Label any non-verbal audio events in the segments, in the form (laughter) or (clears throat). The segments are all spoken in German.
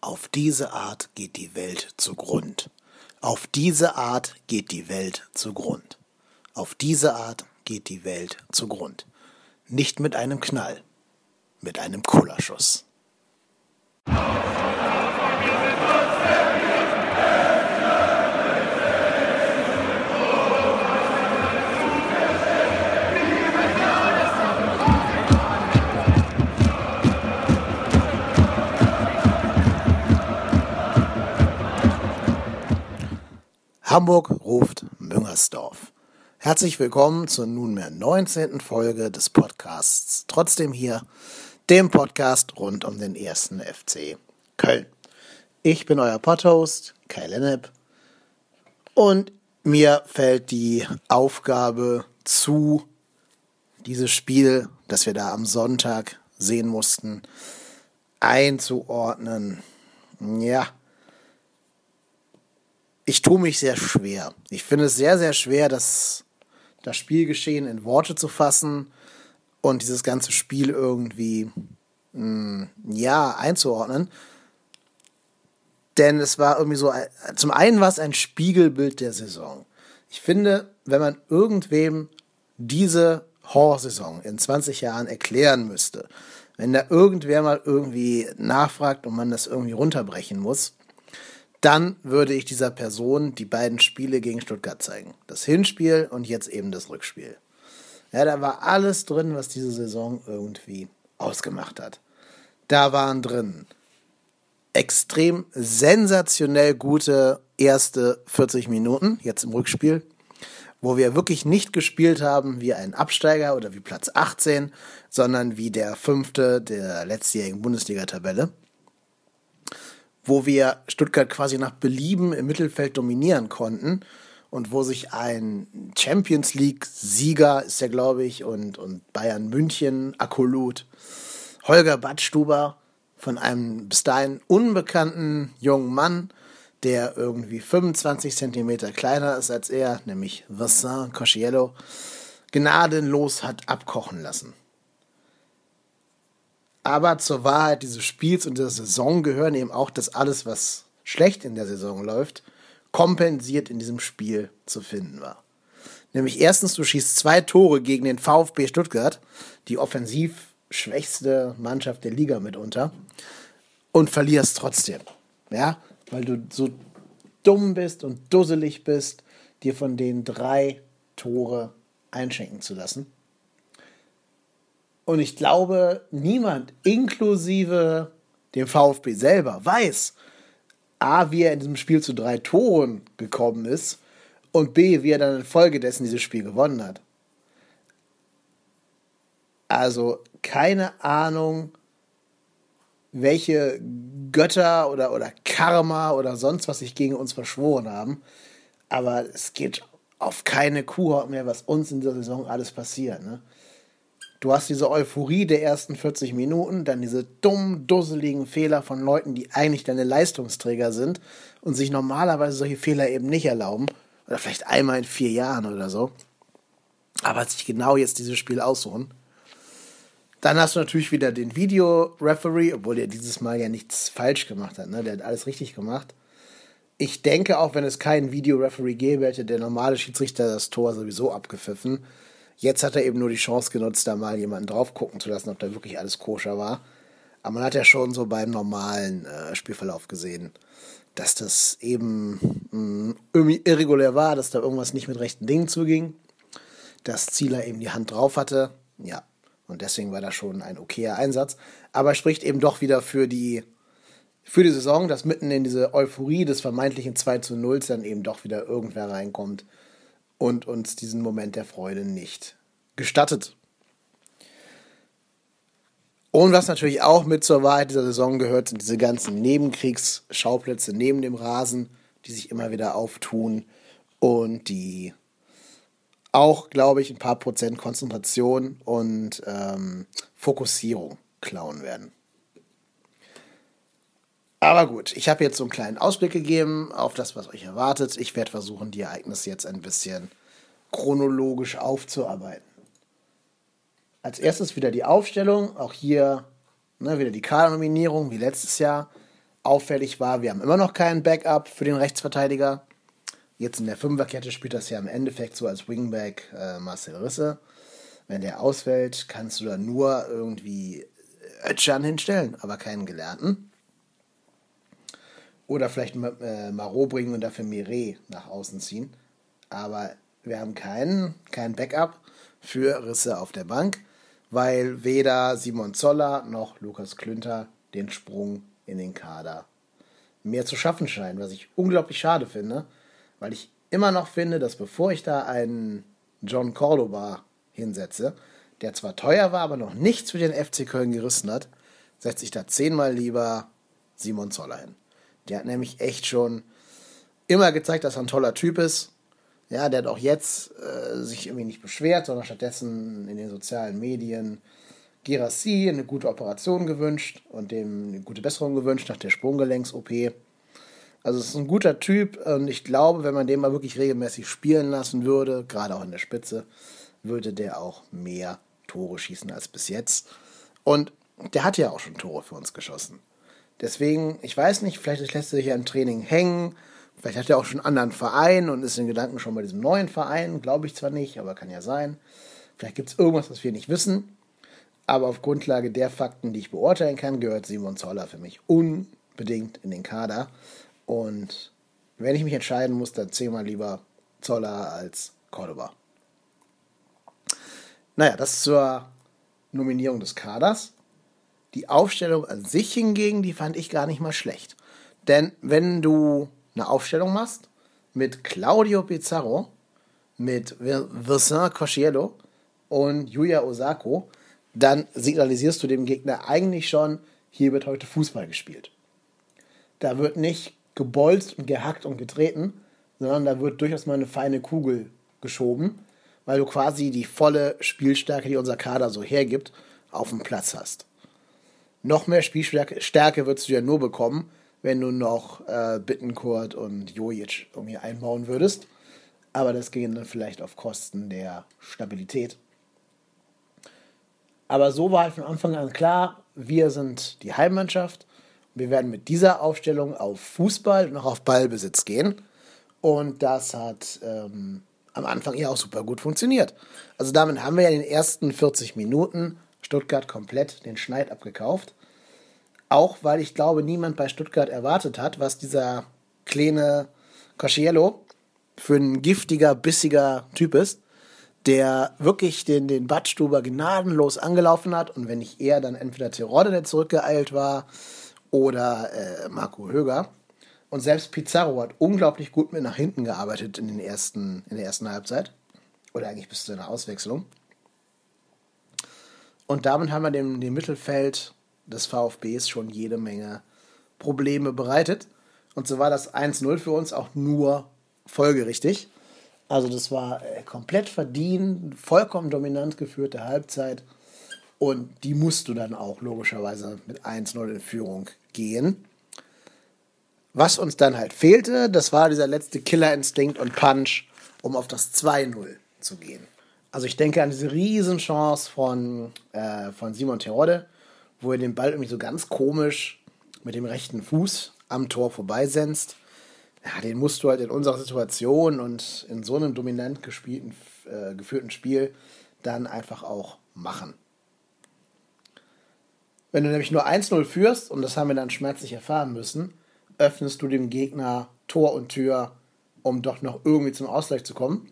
Auf diese Art geht die Welt zugrund. Auf diese Art geht die Welt zugrund. Auf diese Art geht die Welt zugrund. Nicht mit einem Knall, mit einem Kullerschuss. Hamburg ruft Müngersdorf. Herzlich willkommen zur nunmehr 19. Folge des Podcasts Trotzdem hier, dem Podcast rund um den ersten FC Köln. Ich bin euer Podhost, Kai Lennep, und mir fällt die Aufgabe zu, dieses Spiel, das wir da am Sonntag sehen mussten, einzuordnen. Ja, ich tue mich sehr schwer. Ich finde es sehr, sehr schwer, das, das Spielgeschehen in Worte zu fassen und dieses ganze Spiel irgendwie, mh, hm, ja, einzuordnen. Denn es war irgendwie so, zum einen war es ein Spiegelbild der Saison. Ich finde, wenn man irgendwem diese Horrorsaison in 20 Jahren erklären müsste, wenn da irgendwer mal irgendwie nachfragt und man das irgendwie runterbrechen muss, dann würde ich dieser Person die beiden Spiele gegen Stuttgart zeigen. Das Hinspiel und jetzt eben das Rückspiel. Ja, da war alles drin, was diese Saison irgendwie ausgemacht hat. Da waren drin extrem sensationell gute erste 40 Minuten, jetzt im Rückspiel, wo wir wirklich nicht gespielt haben wie ein Absteiger oder wie Platz 18, sondern wie der fünfte der letztjährigen Bundesliga-Tabelle wo wir Stuttgart quasi nach Belieben im Mittelfeld dominieren konnten und wo sich ein Champions League-Sieger ist ja, glaube ich, und, und Bayern München, Akkulut, Holger Badstuber von einem bis dahin unbekannten jungen Mann, der irgendwie 25 Zentimeter kleiner ist als er, nämlich Vincent Cosciello, gnadenlos hat abkochen lassen. Aber zur Wahrheit dieses Spiels und der Saison gehören eben auch, dass alles, was schlecht in der Saison läuft, kompensiert in diesem Spiel zu finden war. Nämlich erstens, du schießt zwei Tore gegen den VfB Stuttgart, die offensiv schwächste Mannschaft der Liga mitunter, und verlierst trotzdem. Ja, weil du so dumm bist und dusselig bist, dir von den drei Tore einschenken zu lassen. Und ich glaube, niemand, inklusive dem VfB selber, weiß, A, wie er in diesem Spiel zu drei Toren gekommen ist und B, wie er dann infolgedessen dieses Spiel gewonnen hat. Also keine Ahnung, welche Götter oder, oder Karma oder sonst was sich gegen uns verschworen haben. Aber es geht auf keine Kuhhaut mehr, was uns in dieser Saison alles passiert. Ne? Du hast diese Euphorie der ersten 40 Minuten, dann diese dummen, dusseligen Fehler von Leuten, die eigentlich deine Leistungsträger sind und sich normalerweise solche Fehler eben nicht erlauben. Oder vielleicht einmal in vier Jahren oder so. Aber sich genau jetzt dieses Spiel aussuchen. Dann hast du natürlich wieder den Videoreferee, obwohl der dieses Mal ja nichts falsch gemacht hat. Ne? Der hat alles richtig gemacht. Ich denke, auch wenn es keinen Videoreferee gäbe, hätte der normale Schiedsrichter das Tor sowieso abgepfiffen. Jetzt hat er eben nur die Chance genutzt, da mal jemanden drauf gucken zu lassen, ob da wirklich alles koscher war. Aber man hat ja schon so beim normalen äh, Spielverlauf gesehen, dass das eben mh, mm, irgendwie irregulär war, dass da irgendwas nicht mit rechten Dingen zuging. Dass Zieler eben die Hand drauf hatte. Ja, und deswegen war da schon ein okayer Einsatz. Aber spricht eben doch wieder für die, für die Saison, dass mitten in diese Euphorie des vermeintlichen 2 zu 0 dann eben doch wieder irgendwer reinkommt, und uns diesen Moment der Freude nicht gestattet. Und was natürlich auch mit zur Wahrheit dieser Saison gehört, sind diese ganzen Nebenkriegsschauplätze neben dem Rasen, die sich immer wieder auftun und die auch, glaube ich, ein paar Prozent Konzentration und ähm, Fokussierung klauen werden. Aber gut, ich habe jetzt so einen kleinen Ausblick gegeben auf das, was euch erwartet. Ich werde versuchen, die Ereignisse jetzt ein bisschen chronologisch aufzuarbeiten. Als erstes wieder die Aufstellung, auch hier ne, wieder die Kadernominierung wie letztes Jahr. auffällig war, wir haben immer noch keinen Backup für den Rechtsverteidiger. Jetzt in der Fünferkette spielt das ja im Endeffekt so als Wingback äh, Marcel Risse. Wenn der ausfällt, kannst du da nur irgendwie Ötchan hinstellen, aber keinen Gelernten. Oder vielleicht äh, Marot bringen und dafür Mire nach außen ziehen. Aber wir haben keinen, keinen Backup für Risse auf der Bank, weil weder Simon Zoller noch Lukas Klünter den Sprung in den Kader mehr zu schaffen scheinen, was ich unglaublich schade finde, weil ich immer noch finde, dass bevor ich da einen John Cordoba hinsetze, der zwar teuer war, aber noch nichts für den FC Köln gerissen hat, setze ich da zehnmal lieber Simon Zoller hin. Der hat nämlich echt schon immer gezeigt, dass er ein toller Typ ist. Ja, der hat auch jetzt äh, sich irgendwie nicht beschwert, sondern stattdessen in den sozialen Medien Girassi eine gute Operation gewünscht und dem eine gute Besserung gewünscht nach der Sprunggelenks-OP. Also es ist ein guter Typ und ich glaube, wenn man den mal wirklich regelmäßig spielen lassen würde, gerade auch in der Spitze, würde der auch mehr Tore schießen als bis jetzt. Und der hat ja auch schon Tore für uns geschossen. Deswegen, ich weiß nicht, vielleicht lässt er sich ja im Training hängen. Vielleicht hat er auch schon einen anderen Verein und ist in Gedanken schon bei diesem neuen Verein. Glaube ich zwar nicht, aber kann ja sein. Vielleicht gibt es irgendwas, was wir nicht wissen. Aber auf Grundlage der Fakten, die ich beurteilen kann, gehört Simon Zoller für mich unbedingt in den Kader. Und wenn ich mich entscheiden muss, dann zehnmal lieber Zoller als Cordoba. Naja, das zur Nominierung des Kaders. Die Aufstellung an sich hingegen, die fand ich gar nicht mal schlecht. Denn wenn du eine Aufstellung machst mit Claudio Pizarro, mit Vincent Cosciello und Yuya Osako, dann signalisierst du dem Gegner eigentlich schon, hier wird heute Fußball gespielt. Da wird nicht gebolzt und gehackt und getreten, sondern da wird durchaus mal eine feine Kugel geschoben weil du quasi die volle Spielstärke, die unser Kader so hergibt, auf dem Platz hast. Noch mehr Spielstärke Stärke würdest du ja nur bekommen, wenn du noch äh, Bittenkurt und Jojic irgendwie einbauen würdest. Aber das ging dann vielleicht auf Kosten der Stabilität. Aber so war halt von Anfang an klar, wir sind die Heimmannschaft. Wir werden mit dieser Aufstellung auf Fußball und auch auf Ballbesitz gehen. Und das hat ähm, am Anfang ja auch super gut funktioniert. Also damit haben wir ja in den ersten 40 Minuten Stuttgart komplett den Schneid abgekauft. Auch weil ich glaube, niemand bei Stuttgart erwartet hat, was dieser kleine Cosciello für ein giftiger, bissiger Typ ist, der wirklich den, den Badstuber gnadenlos angelaufen hat und wenn nicht er, dann entweder Terodde, der zurückgeeilt war, oder äh, Marco Höger. Und selbst Pizarro hat unglaublich gut mit nach hinten gearbeitet in, den ersten, in der ersten Halbzeit. Oder eigentlich bis zu einer Auswechslung. Und damit haben wir dem, dem Mittelfeld des VfBs schon jede Menge Probleme bereitet. Und so war das 1-0 für uns auch nur folgerichtig. Also das war äh, komplett verdient, vollkommen dominant geführte Halbzeit. Und die musst du dann auch logischerweise mit 1-0 in Führung gehen. Was uns dann halt fehlte, das war dieser letzte Killerinstinkt und Punch, um auf das 2-0 zu gehen. Also ich denke an diese Riesenchance von, äh, von Simon Terodde, wo er den Ball irgendwie so ganz komisch mit dem rechten Fuß am Tor vorbeisenzt. Ja, den musst du halt in unserer Situation und in so einem dominant gespielten, äh, geführten Spiel dann einfach auch machen. Wenn du nämlich nur 1-0 führst, und das haben wir dann schmerzlich erfahren müssen, öffnest du dem Gegner Tor und Tür, um doch noch irgendwie zum Ausgleich zu kommen.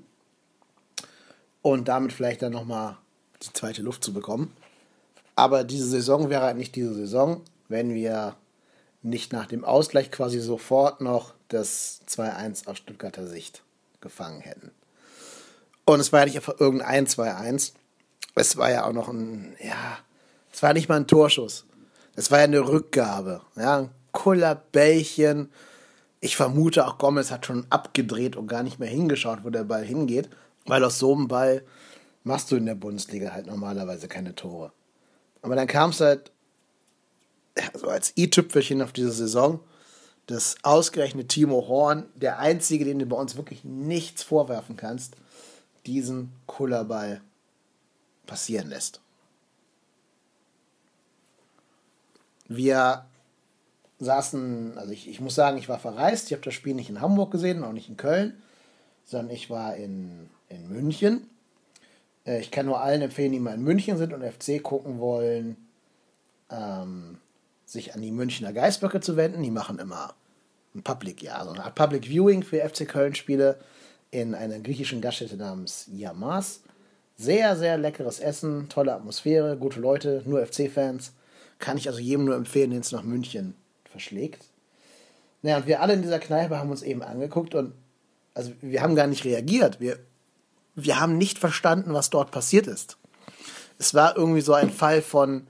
Und damit vielleicht dann nochmal die zweite Luft zu bekommen. Aber diese Saison wäre halt nicht diese Saison, wenn wir nicht nach dem Ausgleich quasi sofort noch das 2-1 aus Stuttgarter Sicht gefangen hätten. Und es war ja nicht einfach irgendein 2-1. Es war ja auch noch ein, ja, es war nicht mal ein Torschuss. Es war ja eine Rückgabe. Ja, ein Kullerbällchen. Ich vermute auch Gomez hat schon abgedreht und gar nicht mehr hingeschaut, wo der Ball hingeht, weil aus so einem Ball machst du in der Bundesliga halt normalerweise keine Tore. Aber dann kam es halt so als i-Tüpfelchen auf diese Saison, dass ausgerechnet Timo Horn, der Einzige, den du bei uns wirklich nichts vorwerfen kannst, diesen Kullerball passieren lässt. Wir saßen, also ich, ich muss sagen, ich war verreist. Ich habe das Spiel nicht in Hamburg gesehen, auch nicht in Köln, sondern ich war in, in München. Äh, ich kann nur allen empfehlen, die mal in München sind und FC gucken wollen, ähm, sich an die Münchner Geistböcke zu wenden. Die machen immer ein Public, ja, so eine Art Public Viewing für FC Köln-Spiele in einer griechischen Gaststätte namens Yamas. Sehr, sehr leckeres Essen, tolle Atmosphäre, gute Leute, nur FC-Fans. Kann ich also jedem nur empfehlen, den es nach München verschlägt. Naja, und wir alle in dieser Kneipe haben uns eben angeguckt und also wir haben gar nicht reagiert. Wir, wir haben nicht verstanden, was dort passiert ist. Es war irgendwie so ein Fall von,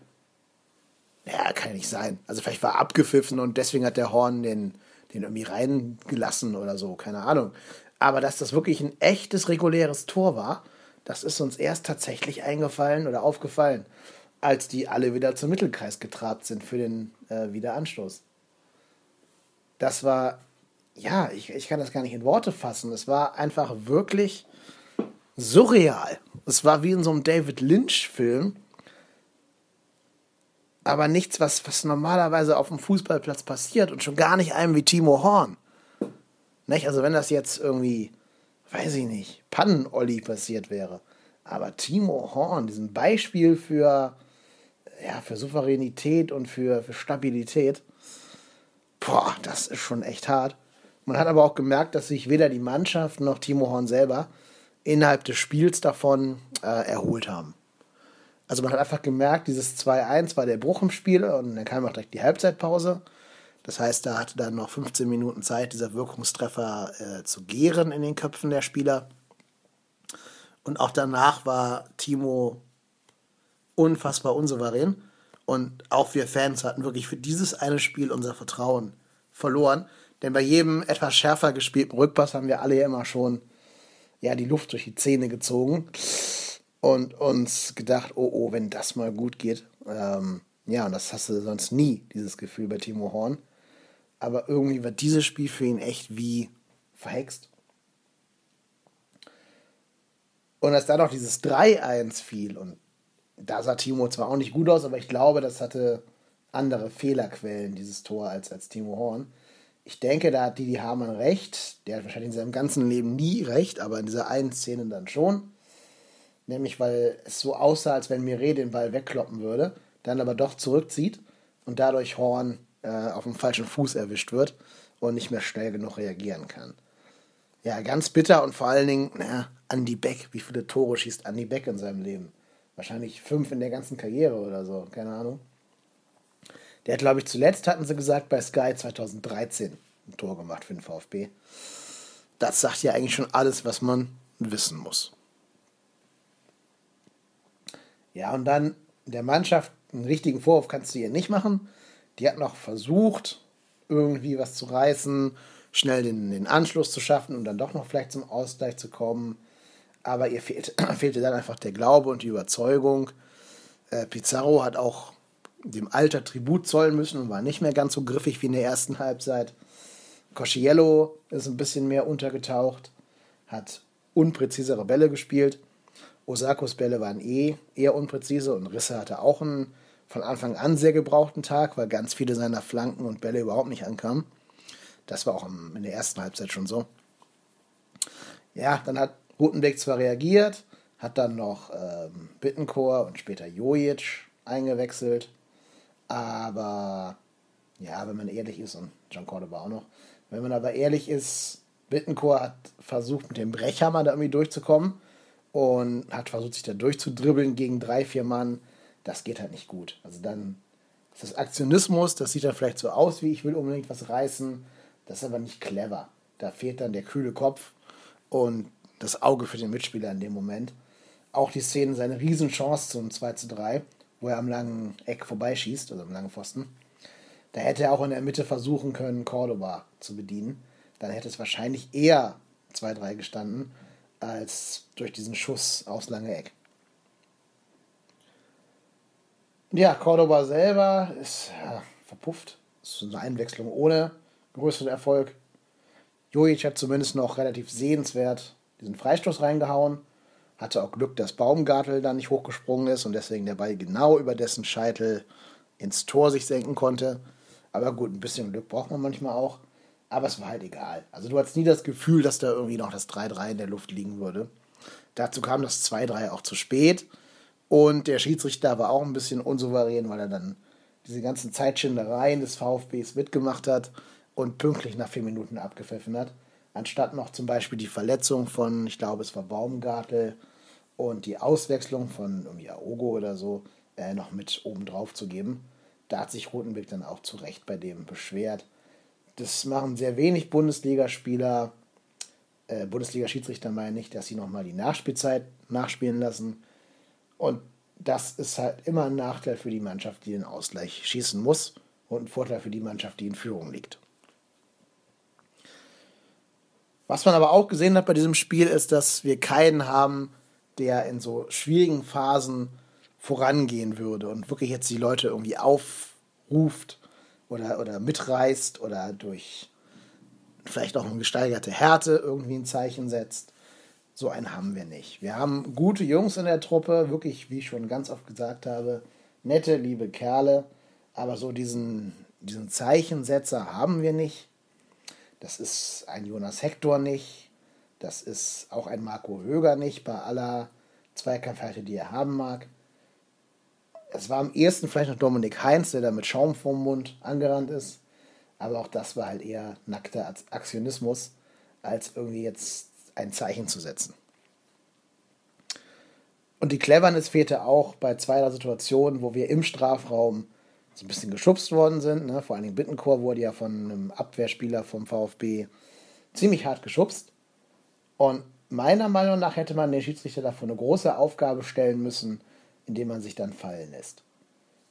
ja, kann ja nicht sein. Also vielleicht war abgepfiffen und deswegen hat der Horn den, den irgendwie reingelassen oder so, keine Ahnung. Aber dass das wirklich ein echtes reguläres Tor war, das ist uns erst tatsächlich eingefallen oder aufgefallen, als die alle wieder zum Mittelkreis getrabt sind für den äh, Wiederanstoß. Das war, ja, ich, ich kann das gar nicht in Worte fassen. Es war einfach wirklich surreal. Es war wie in so einem David Lynch-Film aber nichts, was, was normalerweise auf dem Fußballplatz passiert und schon gar nicht einem wie Timo Horn. Nicht? Also wenn das jetzt irgendwie, weiß ich nicht, Pannen-Olli passiert wäre. Aber Timo Horn, diesen Beispiel für, ja, für Souveränität und für, für Stabilität, boah, das ist schon echt hart. Man hat aber auch gemerkt, dass sich weder die Mannschaft noch Timo Horn selber innerhalb des Spiels davon äh, erholt haben. Also man hat einfach gemerkt, dieses 2-1 war der Bruch im Spiel und dann kam auch direkt die Halbzeitpause. Das heißt, da hatte dann noch 15 Minuten Zeit, dieser Wirkungstreffer äh, zu gären in den Köpfen der Spieler. Und auch danach war Timo unfassbar unsouverän. Und auch wir Fans hatten wirklich für dieses eine Spiel unser Vertrauen verloren. Denn bei jedem etwas schärfer gespielten Rückpass haben wir alle ja immer schon ja, die Luft durch die Zähne gezogen und uns gedacht, oh, oh, wenn das mal gut geht. Ähm, ja, und das hast du sonst nie, dieses Gefühl bei Timo Horn. Aber irgendwie war dieses Spiel für ihn echt wie verhext. Und als dann noch dieses 3-1 fiel, und da sah Timo zwar auch nicht gut aus, aber ich glaube, das hatte andere Fehlerquellen, dieses Tor, als, als Timo Horn. Ich denke, da hat Didi Hamann recht. Der hat wahrscheinlich in seinem ganzen Leben nie recht, aber in dieser einen Szene dann schon. Nämlich, weil es so aussah, als wenn Mire den Ball wegkloppen würde, dann aber doch zurückzieht und dadurch Horn äh, auf dem falschen Fuß erwischt wird und nicht mehr schnell genug reagieren kann. Ja, ganz bitter und vor allen Dingen, naja, Andy Beck. Wie viele Tore schießt Andy Beck in seinem Leben? Wahrscheinlich fünf in der ganzen Karriere oder so, keine Ahnung. Der hat, glaube ich, zuletzt, hatten sie gesagt, bei Sky 2013 ein Tor gemacht für den VfB. Das sagt ja eigentlich schon alles, was man wissen muss. Ja, und dann der Mannschaft einen richtigen Vorwurf kannst du ihr nicht machen. Die hat noch versucht, irgendwie was zu reißen, schnell den, den Anschluss zu schaffen und dann doch noch vielleicht zum Ausgleich zu kommen. Aber ihr fehlte, (clears throat) fehlte dann einfach der Glaube und die Überzeugung. Äh, Pizarro hat auch dem Alter Tribut zollen müssen und war nicht mehr ganz so griffig wie in der ersten Halbzeit. Cosciello ist ein bisschen mehr untergetaucht, hat unpräzisere Bälle gespielt. Osakos Bälle waren eh eher unpräzise und Risse hatte auch einen von Anfang an sehr gebrauchten Tag, weil ganz viele seiner Flanken und Bälle überhaupt nicht ankamen. Das war auch in der ersten Halbzeit schon so. Ja, dann hat Rutenbeck zwar reagiert, hat dann noch ähm, Bittencourt und später Jojic eingewechselt, aber ja, wenn man ehrlich ist, und John Cordoba auch noch, wenn man aber ehrlich ist, Bittencourt hat versucht, mit dem Brechhammer da irgendwie durchzukommen und hat versucht, sich da durchzudribbeln gegen drei, vier Mann. Das geht halt nicht gut. Also dann ist das Aktionismus, das sieht dann vielleicht so aus, wie ich will unbedingt was reißen. Das ist aber nicht clever. Da fehlt dann der kühle Kopf und das Auge für den Mitspieler in dem Moment. Auch die Szene, seine Riesenchance zum 2 zu 3, wo er am langen Eck vorbeischießt, also am langen Pfosten. Da hätte er auch in der Mitte versuchen können, Cordoba zu bedienen. Dann hätte es wahrscheinlich eher 2-3 gestanden als durch diesen Schuss aufs lange Eck. Ja, Cordoba selber ist ja, verpufft. Das ist eine Einwechslung ohne größeren Erfolg. Jojic hat zumindest noch relativ sehenswert diesen Freistoß reingehauen. Hatte auch Glück, dass Baumgartel da nicht hochgesprungen ist und deswegen der Ball genau über dessen Scheitel ins Tor sich senken konnte. Aber gut, ein bisschen Glück braucht man manchmal auch. Aber es war halt egal. Also du hattest nie das Gefühl, dass da irgendwie noch das 3-3 in der Luft liegen würde. Dazu kam das 2-3 auch zu spät. Und der Schiedsrichter war auch ein bisschen unsouverän, weil er dann diese ganzen Zeitschindereien des VfBs mitgemacht hat und pünktlich nach vier Minuten abgepfiffen hat. Anstatt noch zum Beispiel die Verletzung von, ich glaube, es war Baumgartel und die Auswechslung von irgendwie Aogo oder so äh, noch mit oben drauf zu geben. Da hat sich Rotenbeck dann auch zu Recht bei dem beschwert. Das machen sehr wenig Bundesligaspieler, äh, Bundesliga-Schiedsrichter meinen nicht, dass sie nochmal die Nachspielzeit nachspielen lassen. Und das ist halt immer ein Nachteil für die Mannschaft, die den Ausgleich schießen muss und ein Vorteil für die Mannschaft, die in Führung liegt. Was man aber auch gesehen hat bei diesem Spiel ist, dass wir keinen haben, der in so schwierigen Phasen vorangehen würde und wirklich jetzt die Leute irgendwie aufruft oder, oder mitreißt oder durch vielleicht auch eine gesteigerte Härte irgendwie ein Zeichen setzt. So einen haben wir nicht. Wir haben gute Jungs in der Truppe, wirklich, wie ich schon ganz oft gesagt habe, nette, liebe Kerle, aber so diesen, diesen Zeichensetzer haben wir nicht. Das ist ein Jonas Hector nicht. Das ist auch ein Marco Höger nicht, bei aller Zweikampfhärte, die er haben mag. Es war am ehesten vielleicht noch Dominik Heinz, der da mit Schaum vorm Mund angerannt ist. Aber auch das war halt eher nackter Aktionismus, als irgendwie jetzt ein Zeichen zu setzen. Und die Cleverness fehlte auch bei zwei Situationen, wo wir im Strafraum so ein bisschen geschubst worden sind. Ne? Vor allen Dingen Bittenchor wurde ja von einem Abwehrspieler vom VfB ziemlich hart geschubst. Und meiner Meinung nach hätte man den Schiedsrichter dafür eine große Aufgabe stellen müssen, indem man sich dann fallen lässt.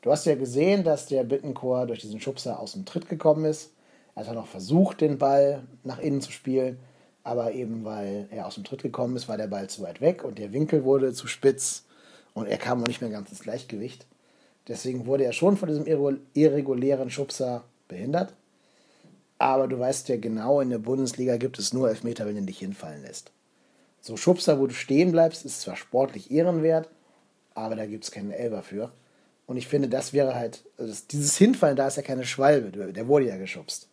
Du hast ja gesehen, dass der Bittenchor durch diesen Schubser aus dem Tritt gekommen ist. Er hat noch versucht, den Ball nach innen zu spielen aber eben weil er aus dem Tritt gekommen ist, war der Ball zu weit weg und der Winkel wurde zu spitz und er kam auch nicht mehr ganz ins Gleichgewicht. Deswegen wurde er schon von diesem irregulären Schubser behindert. Aber du weißt ja genau, in der Bundesliga gibt es nur Elfmeter, wenn du dich hinfallen lässt. So Schubser, wo du stehen bleibst, ist zwar sportlich ehrenwert, aber da gibt es keinen Elber für. Und ich finde, das wäre halt, also dieses Hinfallen, da ist ja keine Schwalbe, der wurde ja geschubst.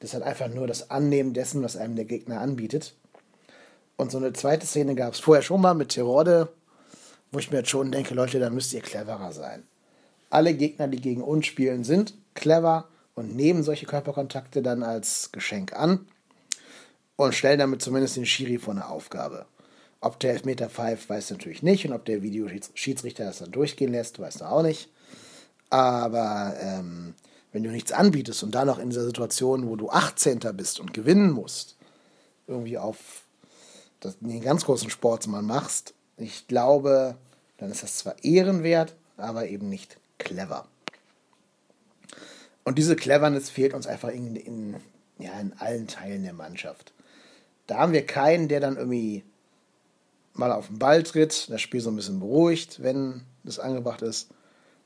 Das ist halt einfach nur das Annehmen dessen, was einem der Gegner anbietet. Und so eine zweite Szene gab es vorher schon mal mit Tirode, wo ich mir jetzt schon denke, Leute, da müsst ihr cleverer sein. Alle Gegner, die gegen uns spielen, sind clever und nehmen solche Körperkontakte dann als Geschenk an und stellen damit zumindest den Schiri vor eine Aufgabe. Ob der Elfmeter pfeift, weiß natürlich nicht und ob der Videoschiedsrichter das dann durchgehen lässt, weiß er auch nicht. Aber ähm, wenn du nichts anbietest und dann noch in dieser Situation, wo du 18. bist und gewinnen musst, irgendwie auf das, den ganz großen Sportsmann machst, ich glaube, dann ist das zwar ehrenwert, aber eben nicht clever. Und diese Cleverness fehlt uns einfach in, in, ja, in allen Teilen der Mannschaft. Da haben wir keinen, der dann irgendwie mal auf den Ball tritt, das Spiel so ein bisschen beruhigt, wenn das angebracht ist,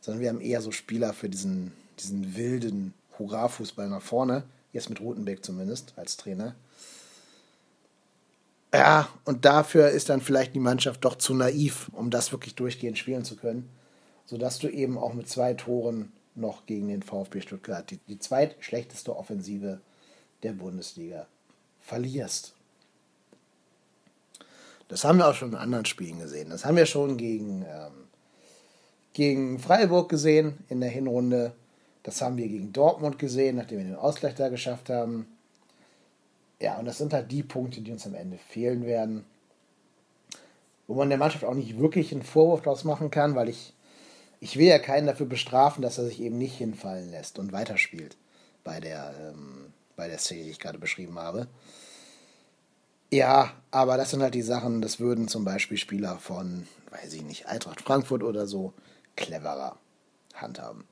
sondern wir haben eher so Spieler für diesen diesen wilden Hurra-Fußball nach vorne. Jetzt mit Rutenbeck zumindest als Trainer. Ja, und dafür ist dann vielleicht die Mannschaft doch zu naiv, um das wirklich durchgehend spielen zu können. Sodass du eben auch mit zwei Toren noch gegen den VfB Stuttgart, die, die zweitschlechteste Offensive der Bundesliga, verlierst. Das haben wir auch schon in anderen Spielen gesehen. Das haben wir schon gegen, ähm, gegen Freiburg gesehen in der Hinrunde. Das haben wir gegen Dortmund gesehen, nachdem wir den Ausgleich da geschafft haben. Ja, und das sind halt die Punkte, die uns am Ende fehlen werden. Wo man der Mannschaft auch nicht wirklich einen Vorwurf daraus machen kann, weil ich, ich will ja keinen dafür bestrafen, dass er sich eben nicht hinfallen lässt und weiterspielt bei der, ähm, bei der Szene, die ich gerade beschrieben habe. Ja, aber das sind halt die Sachen, das würden zum Beispiel Spieler von, weiß ich nicht, Eintracht Frankfurt oder so cleverer handhaben.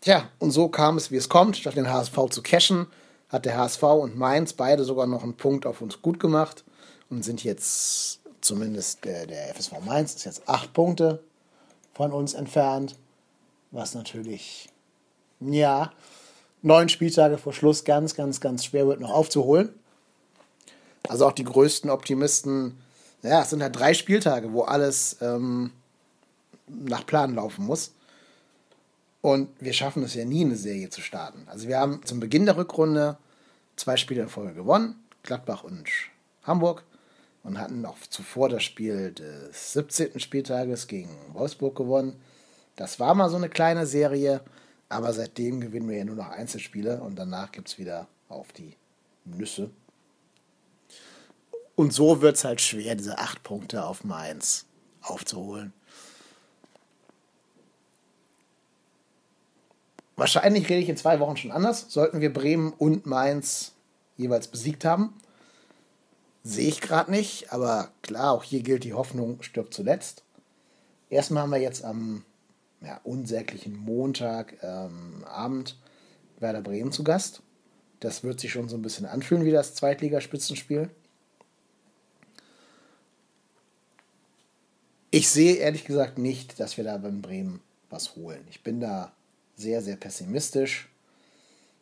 Tja, und so kam es, wie es kommt. Statt den HSV zu cashen, hat der HSV und Mainz beide sogar noch einen Punkt auf uns gut gemacht und sind jetzt, zumindest der, der FSV Mainz, ist jetzt acht Punkte von uns entfernt. Was natürlich, ja, neun Spieltage vor Schluss ganz, ganz, ganz schwer wird noch aufzuholen. Also auch die größten Optimisten, ja, es sind halt drei Spieltage, wo alles ähm, nach Plan laufen muss. Und wir schaffen es ja nie, eine Serie zu starten. Also wir haben zum Beginn der Rückrunde zwei Spiele in Folge gewonnen, Gladbach und Hamburg, und hatten auch zuvor das Spiel des 17. Spieltages gegen Wolfsburg gewonnen. Das war mal so eine kleine Serie, aber seitdem gewinnen wir ja nur noch Einzelspiele und danach gibt es wieder auf die Nüsse. Und so wird es halt schwer, diese acht Punkte auf Mainz aufzuholen. Wahrscheinlich rede ich in zwei Wochen schon anders. Sollten wir Bremen und Mainz jeweils besiegt haben. Sehe ich gerade nicht, aber klar, auch hier gilt die Hoffnung stirbt zuletzt. Erstmal haben wir jetzt am ja, unsäglichen Montagabend ähm, Werder Bremen zu Gast. Das wird sich schon so ein bisschen anfühlen wie das Zweitligaspitzenspiel. Ich sehe ehrlich gesagt nicht, dass wir da beim Bremen was holen. Ich bin da sehr, sehr pessimistisch.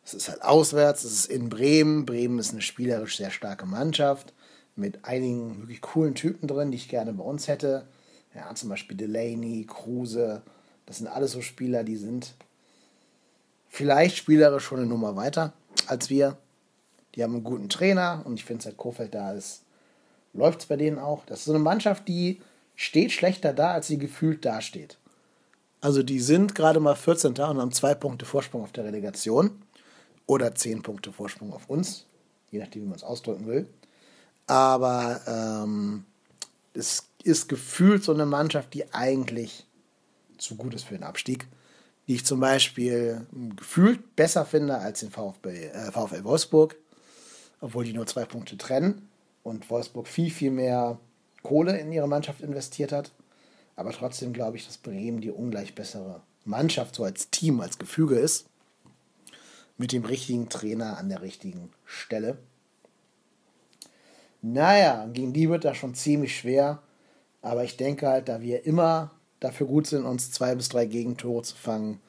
Es ist halt auswärts, es ist in Bremen. Bremen ist eine spielerisch sehr starke Mannschaft mit einigen wirklich coolen Typen drin, die ich gerne bei uns hätte. Ja, zum Beispiel Delaney, Kruse. Das sind alles so Spieler, die sind vielleicht spielerisch schon eine Nummer weiter als wir. Die haben einen guten Trainer und ich finde, seit Kofeld da ist, läuft es bei denen auch. Das ist so eine Mannschaft, die steht schlechter da, als sie gefühlt dasteht. Also die sind gerade mal 14. und haben zwei Punkte Vorsprung auf der Relegation oder zehn Punkte Vorsprung auf uns, je nachdem, wie man es ausdrücken will. Aber ähm, es ist gefühlt so eine Mannschaft, die eigentlich zu gut ist für den Abstieg. Die ich zum Beispiel gefühlt besser finde als den VfB, äh, VfL Wolfsburg, obwohl die nur zwei Punkte trennen und Wolfsburg viel, viel mehr Kohle in ihre Mannschaft investiert hat. Aber trotzdem glaube ich, dass Bremen die ungleich bessere Mannschaft so als Team, als Gefüge ist. Mit dem richtigen Trainer an der richtigen Stelle. Naja, gegen die wird das schon ziemlich schwer. Aber ich denke halt, da wir immer dafür gut sind, uns zwei bis drei Gegentore zu fangen,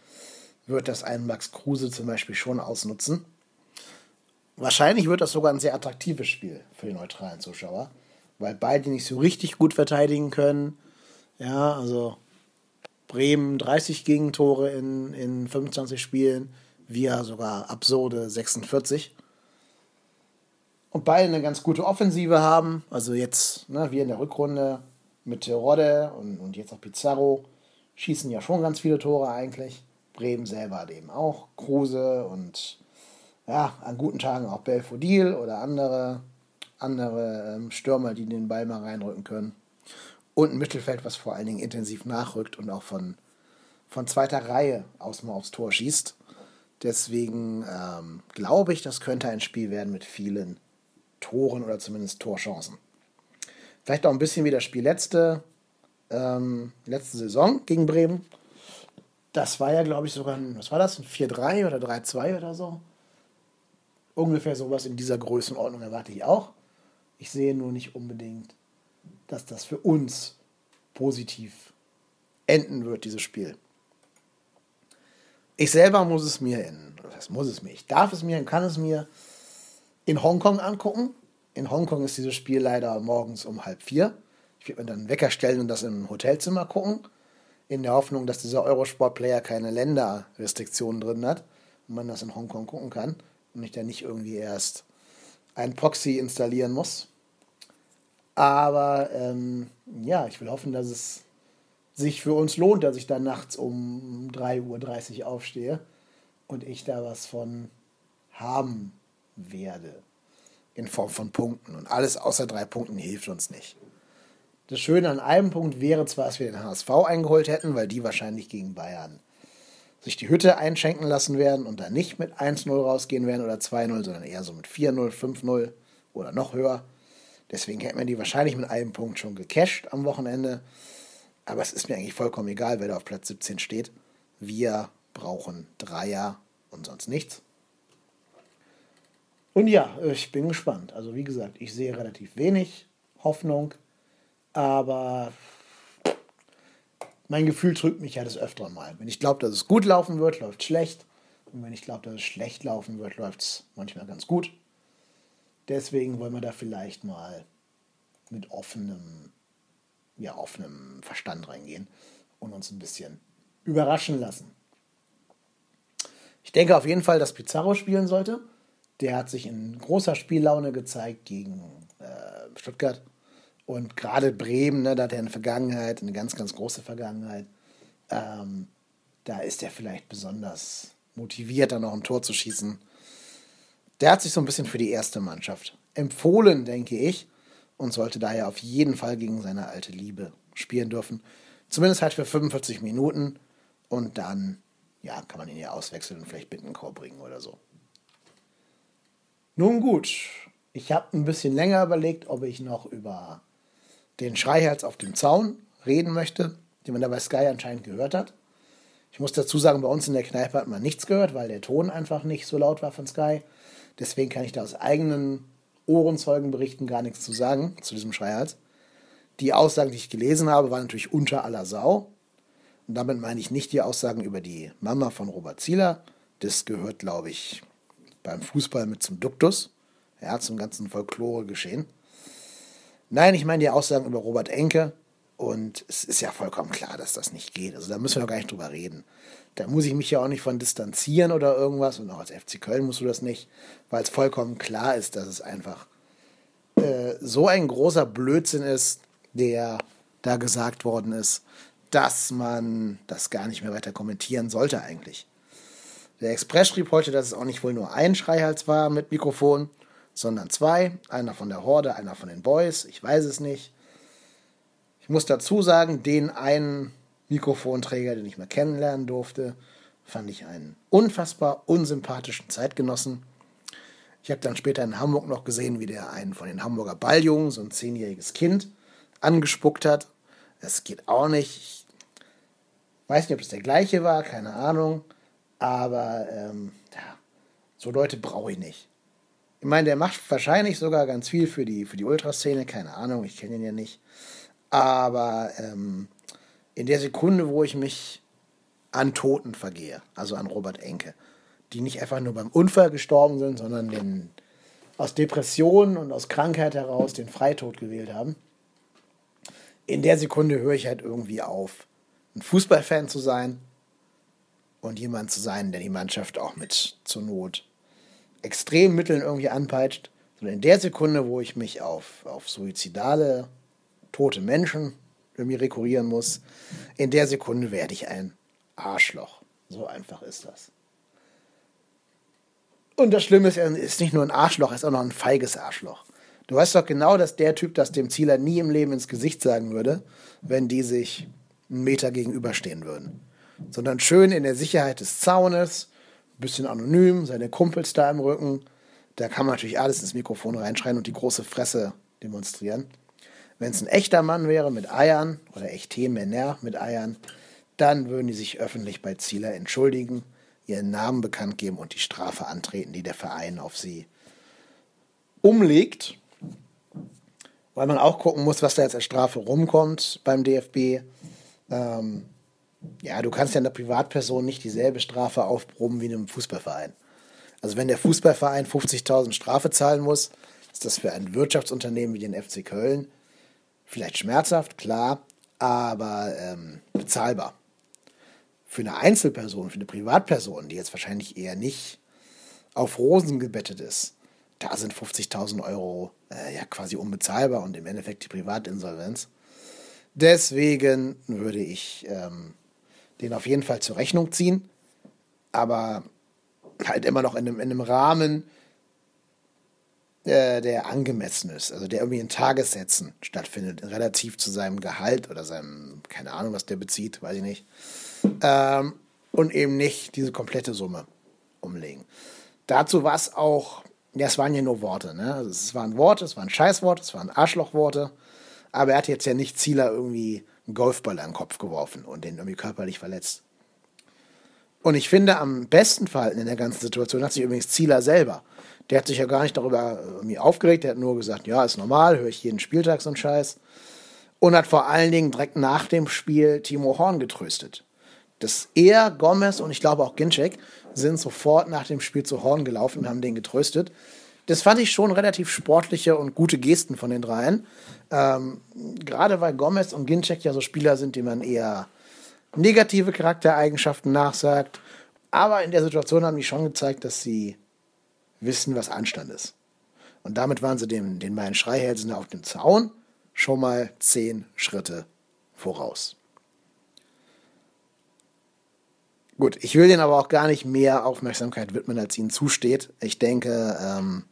wird das ein Max Kruse zum Beispiel schon ausnutzen. Wahrscheinlich wird das sogar ein sehr attraktives Spiel für die neutralen Zuschauer, weil beide nicht so richtig gut verteidigen können. Ja, also Bremen 30 Gegentore in, in 25 Spielen, wir sogar absurde 46 und beide eine ganz gute Offensive haben. Also jetzt, ne, wir in der Rückrunde mit Rodde und, und jetzt auch Pizarro schießen ja schon ganz viele Tore eigentlich. Bremen selber hat eben auch Kruse und ja, an guten Tagen auch Belfodil oder andere, andere ähm, Stürmer, die den Ball mal reinrücken können. Und ein Mittelfeld, was vor allen Dingen intensiv nachrückt und auch von, von zweiter Reihe aus mal aufs Tor schießt. Deswegen ähm, glaube ich, das könnte ein Spiel werden mit vielen Toren oder zumindest Torchancen. Vielleicht auch ein bisschen wie das Spiel letzte, ähm, letzte Saison gegen Bremen. Das war ja, glaube ich, sogar ein, was war das, ein 4-3 oder 3-2 oder so. Ungefähr sowas in dieser Größenordnung erwarte ich auch. Ich sehe nur nicht unbedingt, dass das für uns positiv enden wird, dieses Spiel. Ich selber muss es mir in, das muss es mir, ich darf es mir und kann es mir in Hongkong angucken. In Hongkong ist dieses Spiel leider morgens um halb vier. Ich werde mir dann einen Wecker stellen und das im Hotelzimmer gucken, in der Hoffnung, dass dieser Eurosport-Player keine Länderrestriktionen drin hat und man das in Hongkong gucken kann und ich dann nicht irgendwie erst ein Proxy installieren muss. Aber ähm, ja, ich will hoffen, dass es sich für uns lohnt, dass ich da nachts um 3.30 Uhr aufstehe und ich da was von haben werde. In Form von Punkten. Und alles außer drei Punkten hilft uns nicht. Das Schöne an einem Punkt wäre zwar, dass wir den HSV eingeholt hätten, weil die wahrscheinlich gegen Bayern sich die Hütte einschenken lassen werden und dann nicht mit 1-0 rausgehen werden oder 2-0, sondern eher so mit 4-0, 5-0 oder noch höher. Deswegen hätten wir die wahrscheinlich mit einem Punkt schon gecasht am Wochenende. Aber es ist mir eigentlich vollkommen egal, wer da auf Platz 17 steht. Wir brauchen Dreier und sonst nichts. Und ja, ich bin gespannt. Also wie gesagt, ich sehe relativ wenig Hoffnung, aber mein Gefühl drückt mich ja das öfter mal. Wenn ich glaube, dass es gut laufen wird, läuft schlecht. Und wenn ich glaube, dass es schlecht laufen wird, läuft es manchmal ganz gut. Deswegen wollen wir da vielleicht mal mit offenem, ja, offenem Verstand reingehen und uns ein bisschen überraschen lassen. Ich denke auf jeden Fall, dass Pizarro spielen sollte. Der hat sich in großer Spiellaune gezeigt gegen äh, Stuttgart. Und gerade Bremen, ne, da hat er eine Vergangenheit, eine ganz, ganz große Vergangenheit. Ähm, da ist er vielleicht besonders motiviert, da noch ein Tor zu schießen. Der hat sich so ein bisschen für die erste Mannschaft empfohlen, denke ich, und sollte daher auf jeden Fall gegen seine alte Liebe spielen dürfen. Zumindest halt für 45 Minuten und dann ja, kann man ihn ja auswechseln und vielleicht Bittenkorb bringen oder so. Nun gut, ich habe ein bisschen länger überlegt, ob ich noch über den Schreihals auf dem Zaun reden möchte, den man da bei Sky anscheinend gehört hat. Ich muss dazu sagen, bei uns in der Kneipe hat man nichts gehört, weil der Ton einfach nicht so laut war von Sky. Deswegen kann ich da aus eigenen Ohrenzeugenberichten gar nichts zu sagen zu diesem Schreihals. Die Aussagen, die ich gelesen habe, waren natürlich unter aller Sau. Und damit meine ich nicht die Aussagen über die Mama von Robert Zieler. Das gehört, glaube ich, beim Fußball mit zum Duktus. Ja, zum ganzen Folklore-Geschehen. Nein, ich meine die Aussagen über Robert Enke. Und es ist ja vollkommen klar, dass das nicht geht. Also da müssen wir doch gar nicht drüber reden. Da muss ich mich ja auch nicht von distanzieren oder irgendwas. Und auch als FC Köln musst du das nicht, weil es vollkommen klar ist, dass es einfach äh, so ein großer Blödsinn ist, der da gesagt worden ist dass man das gar nicht mehr weiter kommentieren sollte eigentlich. Der Express schrieb heute, dass es auch nicht wohl nur ein Schreihals war mit Mikrofon, sondern zwei. Einer von der Horde, einer von den Boys. Ich weiß es nicht. Ich muss dazu sagen, den einen Mikrofonträger, den ich mal kennenlernen durfte, fand ich einen unfassbar unsympathischen Zeitgenossen. Ich habe dann später in Hamburg noch gesehen, wie der einen von den Hamburger Balljungen, so ein zehnjähriges Kind, angespuckt hat. Es geht auch nicht. Ich weiß nicht, ob es der gleiche war, keine Ahnung. Aber ähm, ja, so Leute brauche ich nicht. Ich meine, der macht wahrscheinlich sogar ganz viel für die, für die Ultraszene, keine Ahnung, ich kenne ihn ja nicht. Aber ähm, in der Sekunde, wo ich mich an Toten vergehe, also an Robert Enke, die nicht einfach nur beim Unfall gestorben sind, sondern den, aus Depressionen und aus Krankheit heraus den Freitod gewählt haben, in der Sekunde höre ich halt irgendwie auf, ein Fußballfan zu sein und jemand zu sein, der die Mannschaft auch mit zur Not extremen Mitteln irgendwie anpeitscht. Sondern in der Sekunde, wo ich mich auf, auf suizidale, tote Menschen irgendwie rekurrieren muss, in der Sekunde werde ich ein Arschloch. So einfach ist das. Und das Schlimme ist, er ist nicht nur ein Arschloch, er ist auch noch ein feiges Arschloch. Du weißt doch genau, dass der Typ das dem Zieler nie im Leben ins Gesicht sagen würde, wenn die sich einen Meter gegenüberstehen würden. Sondern schön in der Sicherheit des Zaunes, ein bisschen anonym, seine Kumpels da im Rücken. Da kann man natürlich alles ins Mikrofon reinschreien und die große Fresse demonstrieren. Wenn es ein echter Mann wäre mit Eiern oder echte Männer mit Eiern, dann würden die sich öffentlich bei Zieler entschuldigen, ihren Namen bekannt geben und die Strafe antreten, die der Verein auf sie umlegt weil man auch gucken muss, was da jetzt als Strafe rumkommt beim DFB. Ähm, ja, du kannst ja einer Privatperson nicht dieselbe Strafe aufproben wie einem Fußballverein. Also wenn der Fußballverein 50.000 Strafe zahlen muss, ist das für ein Wirtschaftsunternehmen wie den FC Köln vielleicht schmerzhaft, klar, aber ähm, bezahlbar. Für eine Einzelperson, für eine Privatperson, die jetzt wahrscheinlich eher nicht auf Rosen gebettet ist, da sind 50.000 Euro äh, ja quasi unbezahlbar und im Endeffekt die Privatinsolvenz. Deswegen würde ich ähm, den auf jeden Fall zur Rechnung ziehen, aber halt immer noch in einem, in einem Rahmen, äh, der angemessen ist, also der irgendwie in Tagessätzen stattfindet, relativ zu seinem Gehalt oder seinem, keine Ahnung, was der bezieht, weiß ich nicht. Ähm, und eben nicht diese komplette Summe umlegen. Dazu war es auch ja, es waren ja nur Worte, ne? Also es waren Worte, es waren Scheißworte, es waren Arschlochworte. Aber er hat jetzt ja nicht Zieler irgendwie einen Golfball an den Kopf geworfen und den irgendwie körperlich verletzt. Und ich finde, am besten verhalten in der ganzen Situation hat sich übrigens Zieler selber. Der hat sich ja gar nicht darüber irgendwie aufgeregt, der hat nur gesagt, ja, ist normal, höre ich jeden Spieltag so einen Scheiß. Und hat vor allen Dingen direkt nach dem Spiel Timo Horn getröstet. Dass er, Gomez und ich glaube auch Ginczek sind sofort nach dem Spiel zu Horn gelaufen und haben den getröstet. Das fand ich schon relativ sportliche und gute Gesten von den dreien. Ähm, gerade weil Gomez und Ginczek ja so Spieler sind, die man eher negative Charaktereigenschaften nachsagt. Aber in der Situation haben die schon gezeigt, dass sie wissen, was Anstand ist. Und damit waren sie den, den beiden Schreihälsen auf dem Zaun schon mal zehn Schritte voraus. Gut, ich will denen aber auch gar nicht mehr Aufmerksamkeit widmen, als ihnen zusteht. Ich denke, ähm,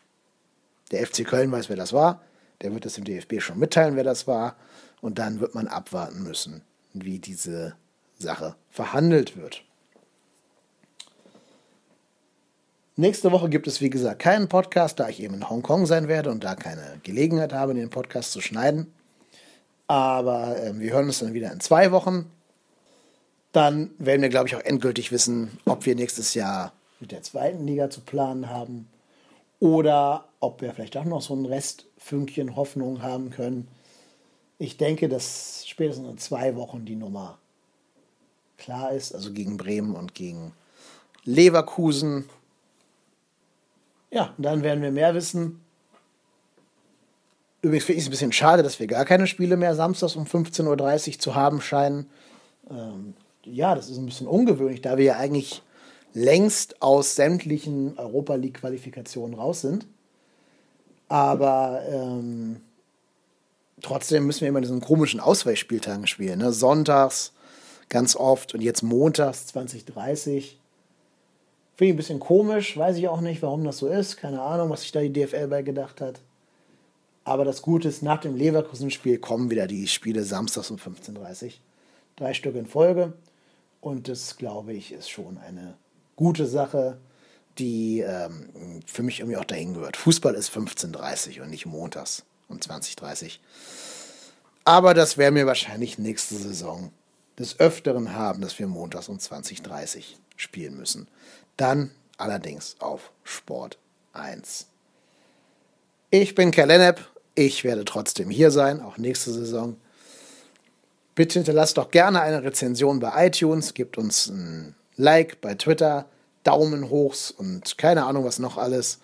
der FC Köln weiß, wer das war. Der wird es dem DFB schon mitteilen, wer das war. Und dann wird man abwarten müssen, wie diese Sache verhandelt wird. Nächste Woche gibt es, wie gesagt, keinen Podcast, da ich eben in Hongkong sein werde und da keine Gelegenheit habe, den Podcast zu schneiden. Aber äh, wir hören uns dann wieder in zwei Wochen. Dann werden wir, glaube ich, auch endgültig wissen, ob wir nächstes Jahr mit der zweiten Liga zu planen haben oder ob wir vielleicht auch noch so ein Restfünkchen Hoffnung haben können. Ich denke, dass spätestens in zwei Wochen die Nummer klar ist, also gegen Bremen und gegen Leverkusen. Ja, dann werden wir mehr wissen. Übrigens finde ich es ein bisschen schade, dass wir gar keine Spiele mehr samstags um 15.30 Uhr zu haben scheinen. Ähm, ja, das ist ein bisschen ungewöhnlich, da wir ja eigentlich längst aus sämtlichen Europa League-Qualifikationen raus sind. Aber ähm, trotzdem müssen wir immer diesen komischen Ausweichspieltagen spielen. Ne? Sonntags ganz oft und jetzt montags 2030. Finde ich ein bisschen komisch, weiß ich auch nicht, warum das so ist. Keine Ahnung, was sich da die DFL bei gedacht hat. Aber das Gute ist, nach dem Leverkusen-Spiel kommen wieder die Spiele samstags um 15.30 Uhr. Drei Stück in Folge. Und das, glaube ich, ist schon eine gute Sache, die ähm, für mich irgendwie auch dahin gehört. Fußball ist 15.30 Uhr und nicht montags um 20.30 Uhr. Aber das werden wir wahrscheinlich nächste Saison des Öfteren haben, dass wir montags um 20.30 Uhr spielen müssen. Dann allerdings auf Sport 1. Ich bin Kerlenep. Ich werde trotzdem hier sein, auch nächste Saison. Bitte hinterlasst doch gerne eine Rezension bei iTunes, gebt uns ein Like bei Twitter, Daumen hochs und keine Ahnung was noch alles.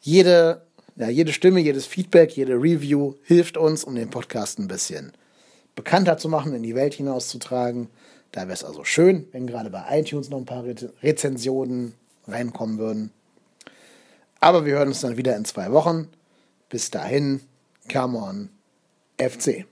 Jede, ja, jede Stimme, jedes Feedback, jede Review hilft uns, um den Podcast ein bisschen bekannter zu machen, in die Welt hinauszutragen. Da wäre es also schön, wenn gerade bei iTunes noch ein paar Rezensionen reinkommen würden. Aber wir hören uns dann wieder in zwei Wochen. Bis dahin, come on, FC.